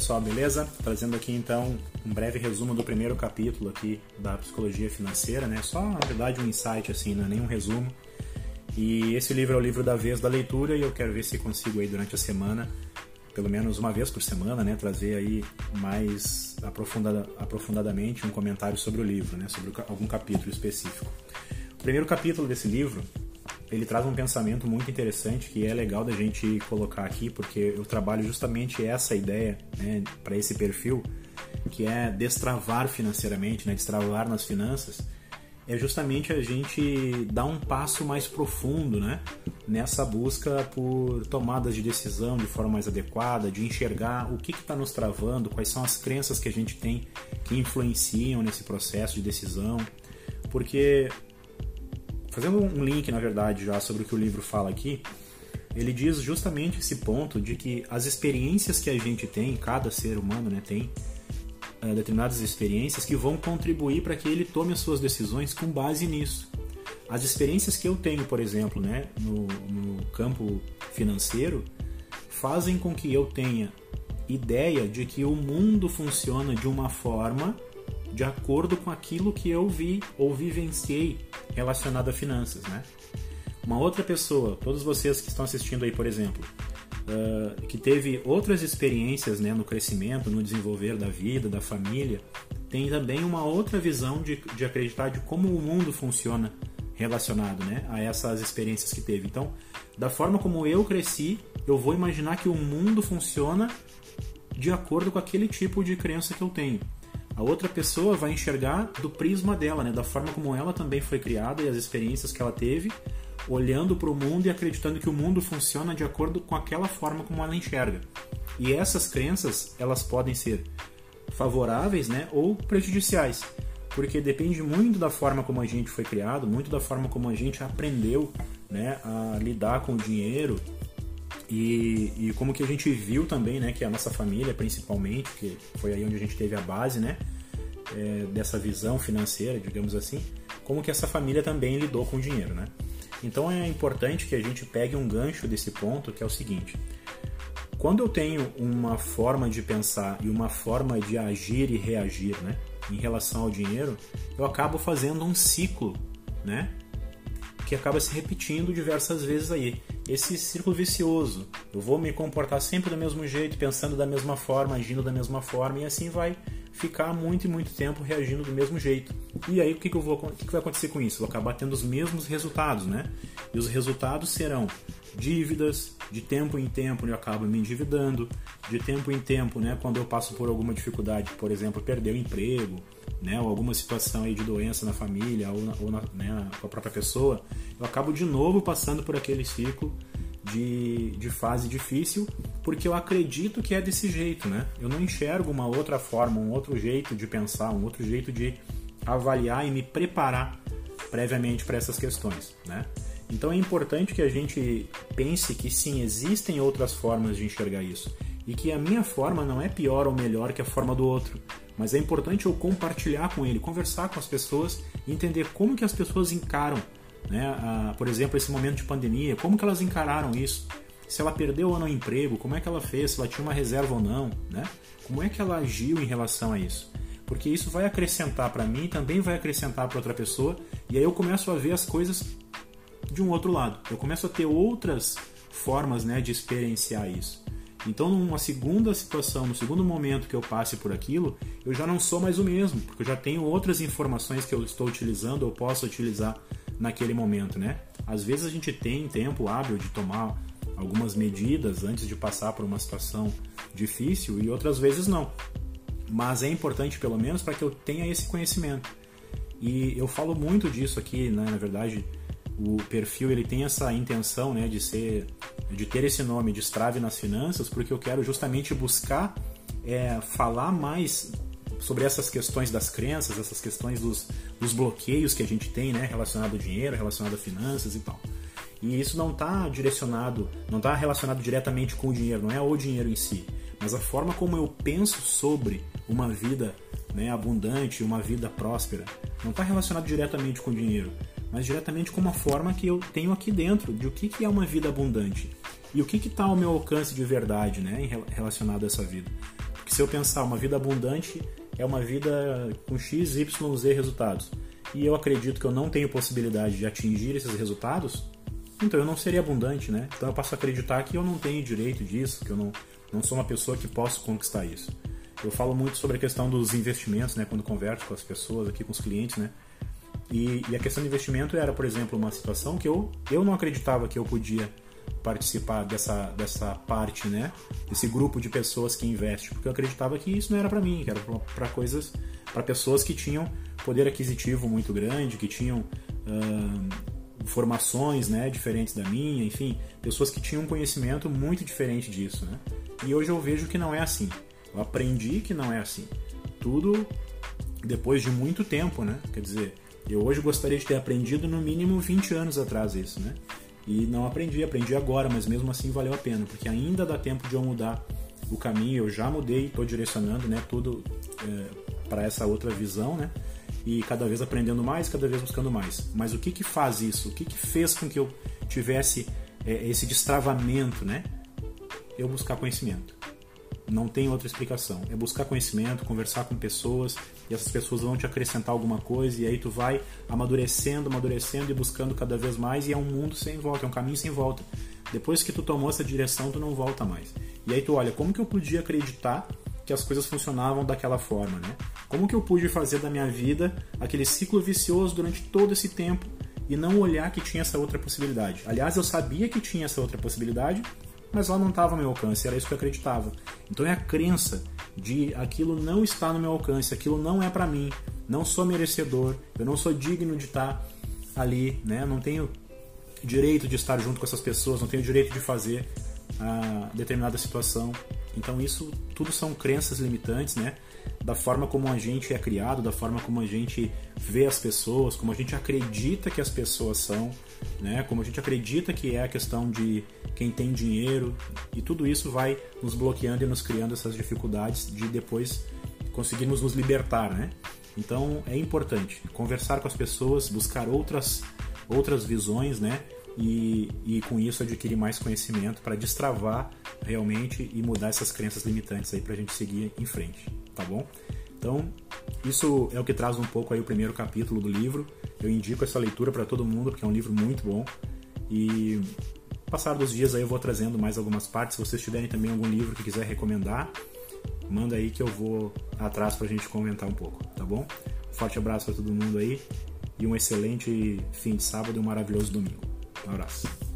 pessoal, beleza? Trazendo aqui então um breve resumo do primeiro capítulo aqui da psicologia financeira, né? Só na verdade um insight assim, não é nenhum resumo. E esse livro é o livro da vez da leitura e eu quero ver se consigo aí durante a semana, pelo menos uma vez por semana, né, trazer aí mais aprofundada, aprofundadamente um comentário sobre o livro, né, sobre algum capítulo específico. O primeiro capítulo desse livro ele traz um pensamento muito interessante que é legal da gente colocar aqui, porque eu trabalho justamente essa ideia né, para esse perfil, que é destravar financeiramente, né, destravar nas finanças, é justamente a gente dar um passo mais profundo né, nessa busca por tomadas de decisão de forma mais adequada, de enxergar o que está nos travando, quais são as crenças que a gente tem que influenciam nesse processo de decisão, porque fazendo um link, na verdade, já sobre o que o livro fala aqui, ele diz justamente esse ponto de que as experiências que a gente tem, cada ser humano né, tem é, determinadas experiências que vão contribuir para que ele tome as suas decisões com base nisso. As experiências que eu tenho, por exemplo, né, no, no campo financeiro, fazem com que eu tenha ideia de que o mundo funciona de uma forma de acordo com aquilo que eu vi ou vivenciei relacionado a finanças, né? Uma outra pessoa, todos vocês que estão assistindo aí, por exemplo, uh, que teve outras experiências né, no crescimento, no desenvolver da vida, da família, tem também uma outra visão de, de acreditar de como o mundo funciona relacionado né, a essas experiências que teve. Então, da forma como eu cresci, eu vou imaginar que o mundo funciona de acordo com aquele tipo de crença que eu tenho a outra pessoa vai enxergar do prisma dela, né? da forma como ela também foi criada e as experiências que ela teve, olhando para o mundo e acreditando que o mundo funciona de acordo com aquela forma como ela enxerga. E essas crenças, elas podem ser favoráveis né? ou prejudiciais, porque depende muito da forma como a gente foi criado, muito da forma como a gente aprendeu né? a lidar com o dinheiro, e, e, como que a gente viu também, né, que a nossa família principalmente, que foi aí onde a gente teve a base, né, é, dessa visão financeira, digamos assim, como que essa família também lidou com o dinheiro, né? Então é importante que a gente pegue um gancho desse ponto, que é o seguinte: quando eu tenho uma forma de pensar e uma forma de agir e reagir, né, em relação ao dinheiro, eu acabo fazendo um ciclo, né, que acaba se repetindo diversas vezes aí esse círculo vicioso. Eu vou me comportar sempre do mesmo jeito, pensando da mesma forma, agindo da mesma forma, e assim vai ficar muito e muito tempo reagindo do mesmo jeito. E aí o que, que, eu vou, o que, que vai acontecer com isso? Eu vou acabar tendo os mesmos resultados, né? E os resultados serão dívidas, de tempo em tempo eu acabo me endividando, de tempo em tempo, né, quando eu passo por alguma dificuldade, por exemplo, perder o emprego, né, ou alguma situação aí de doença na família ou, na, ou na, né, com a própria pessoa, eu acabo de novo passando por aquele ciclo de, de fase difícil, porque eu acredito que é desse jeito, né? Eu não enxergo uma outra forma, um outro jeito de pensar, um outro jeito de avaliar e me preparar previamente para essas questões, né? Então é importante que a gente pense que sim, existem outras formas de enxergar isso e que a minha forma não é pior ou melhor que a forma do outro, mas é importante eu compartilhar com ele, conversar com as pessoas entender como que as pessoas encaram, né, a, por exemplo, esse momento de pandemia, como que elas encararam isso, se ela perdeu ou não o emprego, como é que ela fez, se ela tinha uma reserva ou não, né? Como é que ela agiu em relação a isso? Porque isso vai acrescentar para mim, também vai acrescentar para outra pessoa, e aí eu começo a ver as coisas de um outro lado. Eu começo a ter outras formas né, de experienciar isso. Então, numa segunda situação, no segundo momento que eu passe por aquilo, eu já não sou mais o mesmo, porque eu já tenho outras informações que eu estou utilizando ou posso utilizar naquele momento, né? Às vezes a gente tem tempo hábil de tomar algumas medidas antes de passar por uma situação difícil e outras vezes não. Mas é importante pelo menos para que eu tenha esse conhecimento. E eu falo muito disso aqui, né? na verdade, o perfil ele tem essa intenção né, de ser de ter esse nome de Strave nas finanças porque eu quero justamente buscar é, falar mais sobre essas questões das crenças essas questões dos, dos bloqueios que a gente tem né, relacionado ao dinheiro relacionado a finanças e tal e isso não está direcionado não está relacionado diretamente com o dinheiro não é o dinheiro em si mas a forma como eu penso sobre uma vida né, abundante uma vida próspera não está relacionado diretamente com o dinheiro mas diretamente com uma forma que eu tenho aqui dentro de o que, que é uma vida abundante e o que está ao meu alcance de verdade né, relacionado a essa vida. Porque se eu pensar uma vida abundante é uma vida com X, Y, Z resultados, e eu acredito que eu não tenho possibilidade de atingir esses resultados, então eu não seria abundante, né? Então eu passo a acreditar que eu não tenho direito disso, que eu não, não sou uma pessoa que posso conquistar isso. Eu falo muito sobre a questão dos investimentos, né? Quando converso com as pessoas aqui, com os clientes, né? E, e, a questão do investimento era, por exemplo, uma situação que eu, eu não acreditava que eu podia participar dessa, dessa parte, né? Desse grupo de pessoas que investe, porque eu acreditava que isso não era para mim, que era para coisas, para pessoas que tinham poder aquisitivo muito grande, que tinham uh, formações, né, diferentes da minha, enfim, pessoas que tinham um conhecimento muito diferente disso, né? E hoje eu vejo que não é assim. Eu aprendi que não é assim. Tudo depois de muito tempo, né? Quer dizer, eu hoje gostaria de ter aprendido no mínimo 20 anos atrás isso, né? E não aprendi, aprendi agora, mas mesmo assim valeu a pena, porque ainda dá tempo de eu mudar o caminho. Eu já mudei, estou direcionando, né, tudo é, para essa outra visão, né? E cada vez aprendendo mais, cada vez buscando mais. Mas o que que faz isso? O que que fez com que eu tivesse é, esse destravamento, né? Eu buscar conhecimento. Não tem outra explicação. É buscar conhecimento, conversar com pessoas, e essas pessoas vão te acrescentar alguma coisa, e aí tu vai amadurecendo, amadurecendo e buscando cada vez mais, e é um mundo sem volta, é um caminho sem volta. Depois que tu tomou essa direção, tu não volta mais. E aí tu olha, como que eu podia acreditar que as coisas funcionavam daquela forma, né? Como que eu pude fazer da minha vida aquele ciclo vicioso durante todo esse tempo e não olhar que tinha essa outra possibilidade? Aliás, eu sabia que tinha essa outra possibilidade, mas lá não estava ao meu alcance, era isso que eu acreditava. Então é a crença de aquilo não está no meu alcance, aquilo não é para mim, não sou merecedor, eu não sou digno de estar ali, né? Não tenho direito de estar junto com essas pessoas, não tenho direito de fazer a determinada situação. Então isso tudo são crenças limitantes, né? Da forma como a gente é criado, da forma como a gente vê as pessoas, como a gente acredita que as pessoas são, né? Como a gente acredita que é a questão de quem tem dinheiro e tudo isso vai nos bloqueando e nos criando essas dificuldades de depois conseguirmos nos libertar, né? Então é importante conversar com as pessoas, buscar outras outras visões, né? E, e com isso adquirir mais conhecimento para destravar realmente e mudar essas crenças limitantes aí para a gente seguir em frente, tá bom? Então, isso é o que traz um pouco aí o primeiro capítulo do livro. Eu indico essa leitura para todo mundo porque é um livro muito bom. E passar dos dias aí eu vou trazendo mais algumas partes. Se vocês tiverem também algum livro que quiser recomendar, manda aí que eu vou atrás para a gente comentar um pouco, tá bom? Um forte abraço para todo mundo aí e um excelente fim de sábado e um maravilhoso domingo. Um abraço.